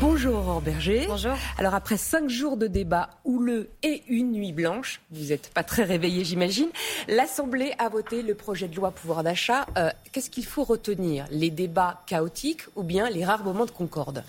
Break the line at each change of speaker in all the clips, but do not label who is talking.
Bonjour Aurore Berger.
Bonjour.
Alors après cinq jours de débat houleux et une nuit blanche, vous n'êtes pas très réveillé j'imagine, l'Assemblée a voté le projet de loi pouvoir d'achat. Euh, qu'est-ce qu'il faut retenir? Les débats chaotiques ou bien les rares moments de concorde?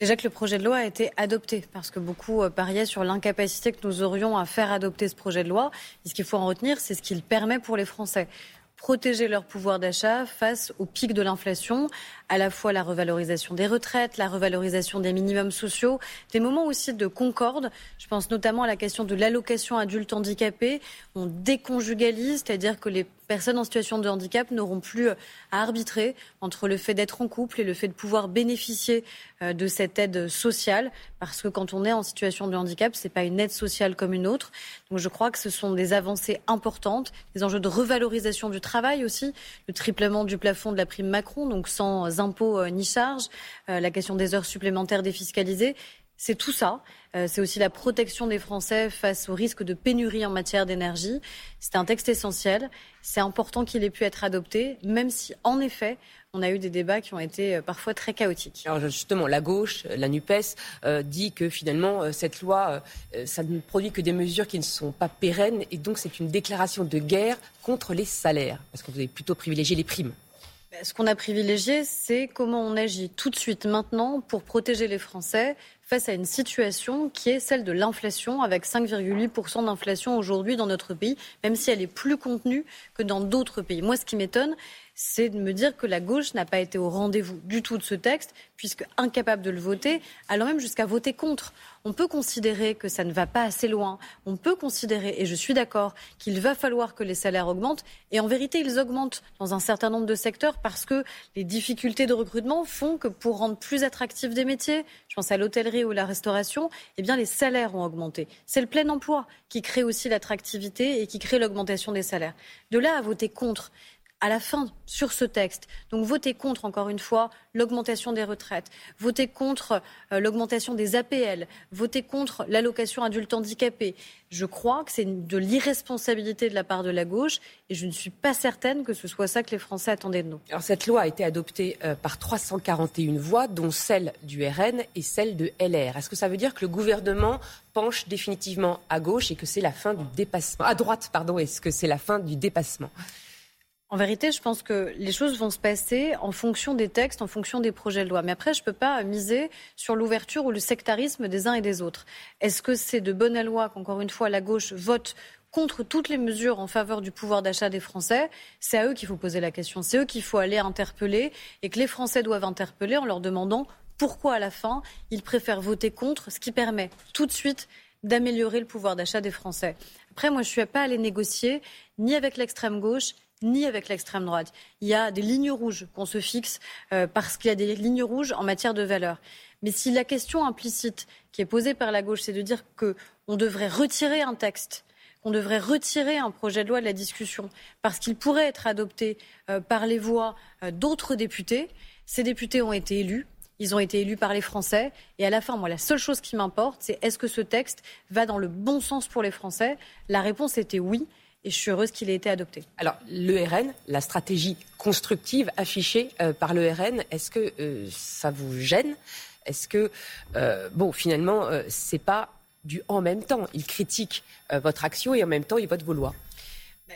Déjà que le projet de loi a été adopté, parce que beaucoup euh, pariaient sur l'incapacité que nous aurions à faire adopter ce projet de loi. Et ce qu'il faut en retenir, c'est ce qu'il permet pour les Français protéger leur pouvoir d'achat face au pic de l'inflation, à la fois la revalorisation des retraites, la revalorisation des minimums sociaux, des moments aussi de concorde. Je pense notamment à la question de l'allocation adulte handicapé. On déconjugalise, c'est-à-dire que les personnes en situation de handicap n'auront plus à arbitrer entre le fait d'être en couple et le fait de pouvoir bénéficier euh, de cette aide sociale, parce que quand on est en situation de handicap, ce n'est pas une aide sociale comme une autre. Donc je crois que ce sont des avancées importantes, des enjeux de revalorisation du travail aussi, le triplement du plafond de la prime Macron, donc sans impôts euh, ni charges, euh, la question des heures supplémentaires défiscalisées. C'est tout ça. Euh, c'est aussi la protection des Français face au risque de pénurie en matière d'énergie. C'est un texte essentiel. C'est important qu'il ait pu être adopté, même si, en effet, on a eu des débats qui ont été parfois très chaotiques.
Alors justement, la gauche, la NUPES, dit que finalement, cette loi, ça ne produit que des mesures qui ne sont pas pérennes et donc c'est une déclaration de guerre contre les salaires, parce que vous avez plutôt privilégié les primes.
Bah, ce qu'on a privilégié, c'est comment on agit tout de suite maintenant pour protéger les Français face à une situation qui est celle de l'inflation, avec 5,8% d'inflation aujourd'hui dans notre pays, même si elle est plus contenue que dans d'autres pays. Moi, ce qui m'étonne, c'est de me dire que la gauche n'a pas été au rendez-vous du tout de ce texte, puisque incapable de le voter, allant même jusqu'à voter contre. On peut considérer que ça ne va pas assez loin. On peut considérer, et je suis d'accord, qu'il va falloir que les salaires augmentent. Et en vérité, ils augmentent dans un certain nombre de secteurs parce que les difficultés de recrutement font que pour rendre plus attractifs des métiers, je pense à l'hôtellerie ou la restauration, eh bien les salaires ont augmenté. C'est le plein emploi qui crée aussi l'attractivité et qui crée l'augmentation des salaires. De là à voter contre, à la fin sur ce texte. Donc votez contre, encore une fois, l'augmentation des retraites, votez contre euh, l'augmentation des APL, votez contre l'allocation adulte handicapé. Je crois que c'est de l'irresponsabilité de la part de la gauche et je ne suis pas certaine que ce soit ça que les Français attendaient de nous.
Cette loi a été adoptée euh, par 341 voix, dont celle du RN et celle de LR. Est-ce que ça veut dire que le gouvernement penche définitivement à gauche et que c'est la fin du dépassement? À droite, pardon, est-ce que c'est la fin du dépassement?
En vérité, je pense que les choses vont se passer en fonction des textes, en fonction des projets de loi. Mais après, je ne peux pas miser sur l'ouverture ou le sectarisme des uns et des autres. Est-ce que c'est de bonne loi qu'encore une fois la gauche vote contre toutes les mesures en faveur du pouvoir d'achat des Français, c'est à eux qu'il faut poser la question. C'est eux qu'il faut aller interpeller et que les Français doivent interpeller en leur demandant pourquoi à la fin ils préfèrent voter contre, ce qui permet tout de suite d'améliorer le pouvoir d'achat des Français. Après, moi, je ne suis pas allée négocier ni avec l'extrême gauche, ni avec l'extrême droite. Il y a des lignes rouges qu'on se fixe euh, parce qu'il y a des lignes rouges en matière de valeurs. Mais si la question implicite qui est posée par la gauche, c'est de dire qu'on devrait retirer un texte, qu'on devrait retirer un projet de loi de la discussion parce qu'il pourrait être adopté euh, par les voix euh, d'autres députés, ces députés ont été élus. Ils ont été élus par les Français. Et à la fin, moi, la seule chose qui m'importe, c'est est-ce que ce texte va dans le bon sens pour les Français? La réponse était oui et je suis heureuse qu'il ait été adopté.
Alors, l'ERN, la stratégie constructive affichée euh, par l'ERN, est-ce que euh, ça vous gêne? Est-ce que, euh, bon, finalement, c'est pas du en même temps? Il critique votre action et en même temps, il vote vos lois.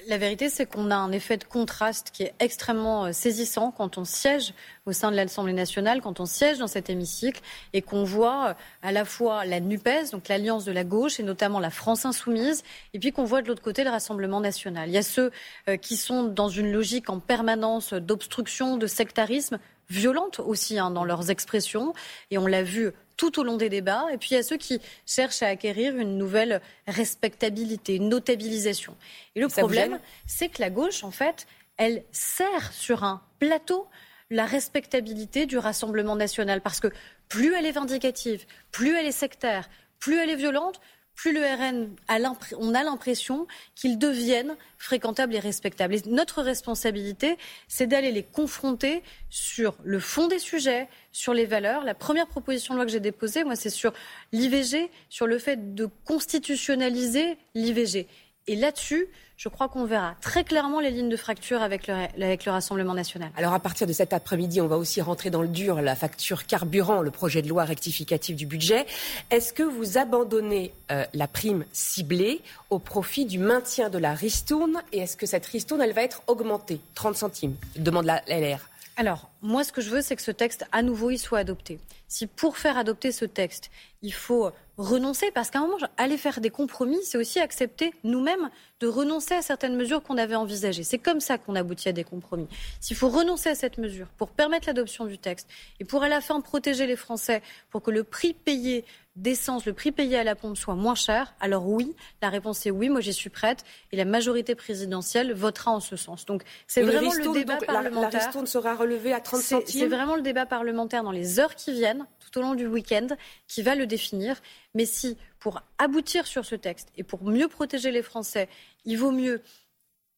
La vérité, c'est qu'on a un effet de contraste qui est extrêmement euh, saisissant quand on siège au sein de l'Assemblée nationale, quand on siège dans cet hémicycle et qu'on voit euh, à la fois la NUPES, donc l'alliance de la gauche, et notamment la France insoumise, et puis qu'on voit de l'autre côté le Rassemblement national. Il y a ceux euh, qui sont dans une logique en permanence d'obstruction, de sectarisme, violente aussi hein, dans leurs expressions, et on l'a vu tout au long des débats. Et puis il y a ceux qui cherchent à acquérir une nouvelle respectabilité, une notabilisation. Et le problème, c'est que la gauche, en fait, elle sert sur un plateau la respectabilité du Rassemblement national. Parce que plus elle est vindicative, plus elle est sectaire, plus elle est violente, plus le RN a on a l'impression qu'ils deviennent fréquentables et respectables. Notre responsabilité, c'est d'aller les confronter sur le fond des sujets, sur les valeurs. La première proposition de loi que j'ai déposée, moi, c'est sur l'IVG, sur le fait de constitutionnaliser l'IVG. Et là-dessus, je crois qu'on verra très clairement les lignes de fracture avec le, avec le Rassemblement national.
Alors à partir de cet après-midi, on va aussi rentrer dans le dur, la facture carburant, le projet de loi rectificatif du budget. Est-ce que vous abandonnez euh, la prime ciblée au profit du maintien de la ristourne? Et est-ce que cette ristourne, elle va être augmentée? 30 centimes, demande la LR.
Alors, moi, ce que je veux, c'est que ce texte, à nouveau, il soit adopté. Si pour faire adopter ce texte, il faut renoncer, parce qu'à un moment, aller faire des compromis, c'est aussi accepter nous-mêmes de renoncer à certaines mesures qu'on avait envisagées. C'est comme ça qu'on aboutit à des compromis. S'il faut renoncer à cette mesure pour permettre l'adoption du texte et pour à la fin protéger les Français, pour que le prix payé d'essence, le prix payé à la pompe soit moins cher Alors oui, la réponse est oui, moi j'y suis prête et la majorité présidentielle votera en ce sens. Donc c'est vraiment le débat parlementaire.
La, sera relevée à 30 centimes.
C'est vraiment le débat parlementaire dans les heures qui viennent, tout au long du week-end, qui va le définir. Mais si pour aboutir sur ce texte et pour mieux protéger les Français, il vaut mieux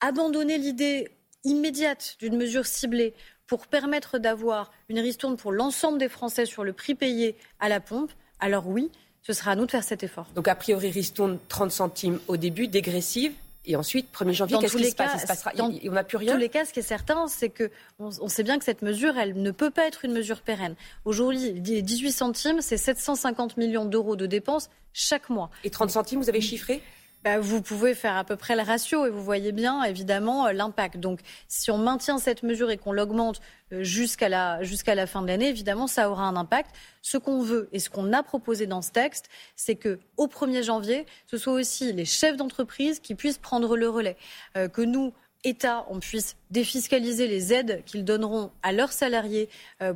abandonner l'idée immédiate d'une mesure ciblée pour permettre d'avoir une ristourne pour l'ensemble des Français sur le prix payé à la pompe, alors oui, ce sera à nous de faire cet effort.
Donc a priori, ristourne 30 centimes au début, dégressive. Et ensuite, 1er janvier, qu'est-ce qui se passe? Il se passera, on n'a plus rien?
Dans tous les cas, ce qui est certain, c'est que on, sait bien que cette mesure, elle ne peut pas être une mesure pérenne. Aujourd'hui, 18 centimes, c'est 750 millions d'euros de dépenses chaque mois.
Et 30 centimes, vous avez chiffré?
Bah, vous pouvez faire à peu près le ratio et vous voyez bien évidemment euh, l'impact. Donc si on maintient cette mesure et qu'on l'augmente euh, jusqu'à la, jusqu'à la fin de l'année, évidemment ça aura un impact. Ce qu'on veut et ce qu'on a proposé dans ce texte, c'est que au 1er janvier, ce soit aussi les chefs d'entreprise qui puissent prendre le relais, euh, que nous État, on puisse défiscaliser les aides qu'ils donneront à leurs salariés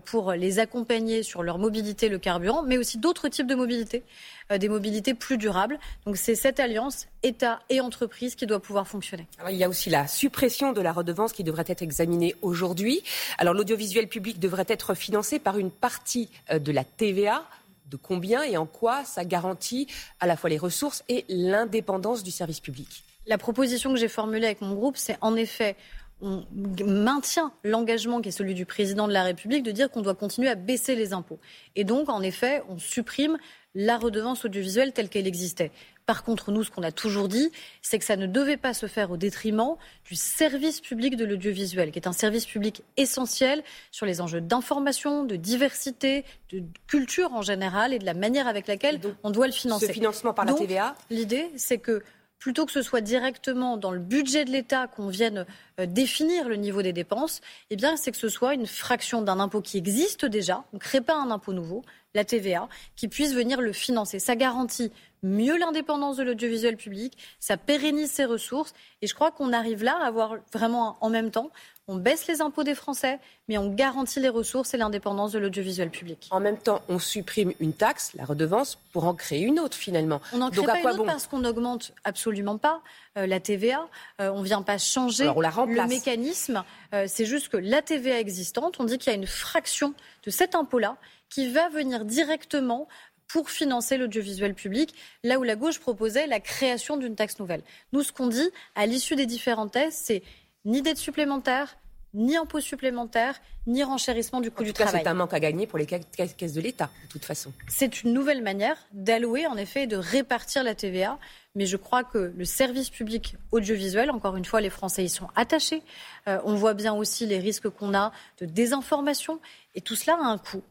pour les accompagner sur leur mobilité, le carburant, mais aussi d'autres types de mobilité. Euh, des mobilités plus durables. Donc c'est cette alliance État et entreprise qui doit pouvoir fonctionner.
il y a aussi la suppression de la redevance qui devrait être examinée aujourd'hui. Alors l'audiovisuel public devrait être financé par une partie euh, de la TVA de combien et en quoi ça garantit à la fois les ressources et l'indépendance du service public?
La proposition que j'ai formulée avec mon groupe, c'est en effet on maintient l'engagement qui est celui du président de la République de dire qu'on doit continuer à baisser les impôts. Et donc, en effet, on supprime la redevance audiovisuelle telle qu'elle existait. Par contre, nous, ce qu'on a toujours dit, c'est que ça ne devait pas se faire au détriment du service public de l'audiovisuel, qui est un service public essentiel sur les enjeux d'information, de diversité, de culture en général et de la manière avec laquelle on doit le financer. Ce
financement par la TVA
L'idée, c'est que plutôt que ce soit directement dans le budget de l'État qu'on vienne euh, définir le niveau des dépenses, eh bien, c'est que ce soit une fraction d'un impôt qui existe déjà. On ne crée pas un impôt nouveau, la TVA, qui puisse venir le financer. Ça garantit mieux l'indépendance de l'audiovisuel public, ça pérennise ses ressources, et je crois qu'on arrive là à avoir vraiment en même temps on baisse les impôts des Français, mais on garantit les ressources et l'indépendance de l'audiovisuel public.
En même temps, on supprime une taxe, la redevance, pour en créer une autre finalement.
On n'en crée pas une autre parce qu'on n'augmente absolument pas euh, la TVA. Euh, on ne vient pas changer le mécanisme. Euh, c'est juste que la TVA existante, on dit qu'il y a une fraction de cet impôt-là qui va venir directement pour financer l'audiovisuel public, là où la gauche proposait la création d'une taxe nouvelle. Nous, ce qu'on dit à l'issue des différentes thèses, c'est ni dette supplémentaire, ni impôt supplémentaire, ni renchérissement du coût du travail.
C'est un manque à gagner pour les caisses de l'État, de toute façon.
C'est une nouvelle manière d'allouer, en effet, et de répartir la TVA. Mais je crois que le service public audiovisuel, encore une fois, les Français y sont attachés. Euh, on voit bien aussi les risques qu'on a de désinformation. Et tout cela a un coût.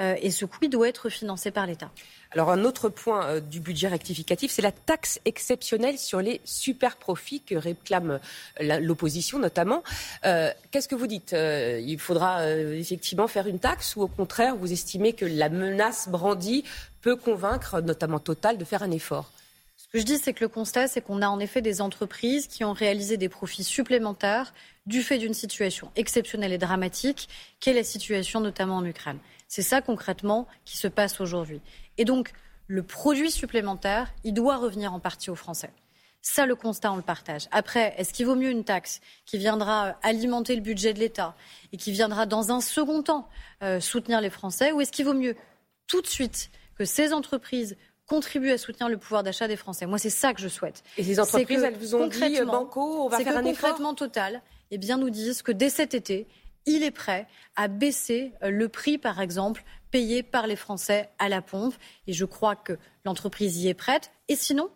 Euh, et ce coût doit être financé par l'État.
Alors un autre point euh, du budget rectificatif, c'est la taxe exceptionnelle sur les super profits que réclame euh, l'opposition notamment. Euh, qu'est-ce que vous dites Il faudra effectivement faire une taxe ou au contraire vous estimez que la menace brandie peut convaincre notamment Total de faire un effort?
Ce que je dis, c'est que le constat, c'est qu'on a en effet des entreprises qui ont réalisé des profits supplémentaires du fait d'une situation exceptionnelle et dramatique, qui est la situation notamment en Ukraine. C'est ça concrètement qui se passe aujourd'hui. Et donc, le produit supplémentaire, il doit revenir en partie aux Français. Ça, le constat, on le partage. Après, est-ce qu'il vaut mieux une taxe qui viendra euh, alimenter le budget de l'État et qui viendra, dans un second temps, euh, soutenir les Français Ou est-ce qu'il vaut mieux, tout de suite, que ces entreprises contribuent à soutenir le pouvoir d'achat des Français Moi, c'est ça que je souhaite.
Et ces entreprises, elles vous ont dit, euh, Banco, on va faire un
effort concrètement, Total, eh bien, nous disent que dès cet été, il est prêt à baisser euh, le prix, par exemple, payé par les Français à la pompe. Et je crois que l'entreprise y est prête. Et sinon,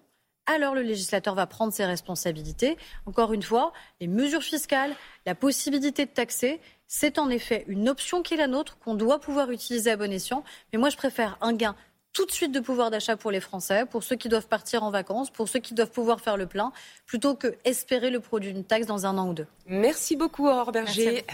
alors le législateur va prendre ses responsabilités. Encore une fois, les mesures fiscales, la possibilité de taxer, c'est en effet une option qui est la nôtre, qu'on doit pouvoir utiliser à bon escient. Mais moi, je préfère un gain tout de suite de pouvoir d'achat pour les Français, pour ceux qui doivent partir en vacances, pour ceux qui doivent pouvoir faire le plein, plutôt que espérer le produit d'une taxe dans un an ou deux.
Merci beaucoup, Aurore Berger.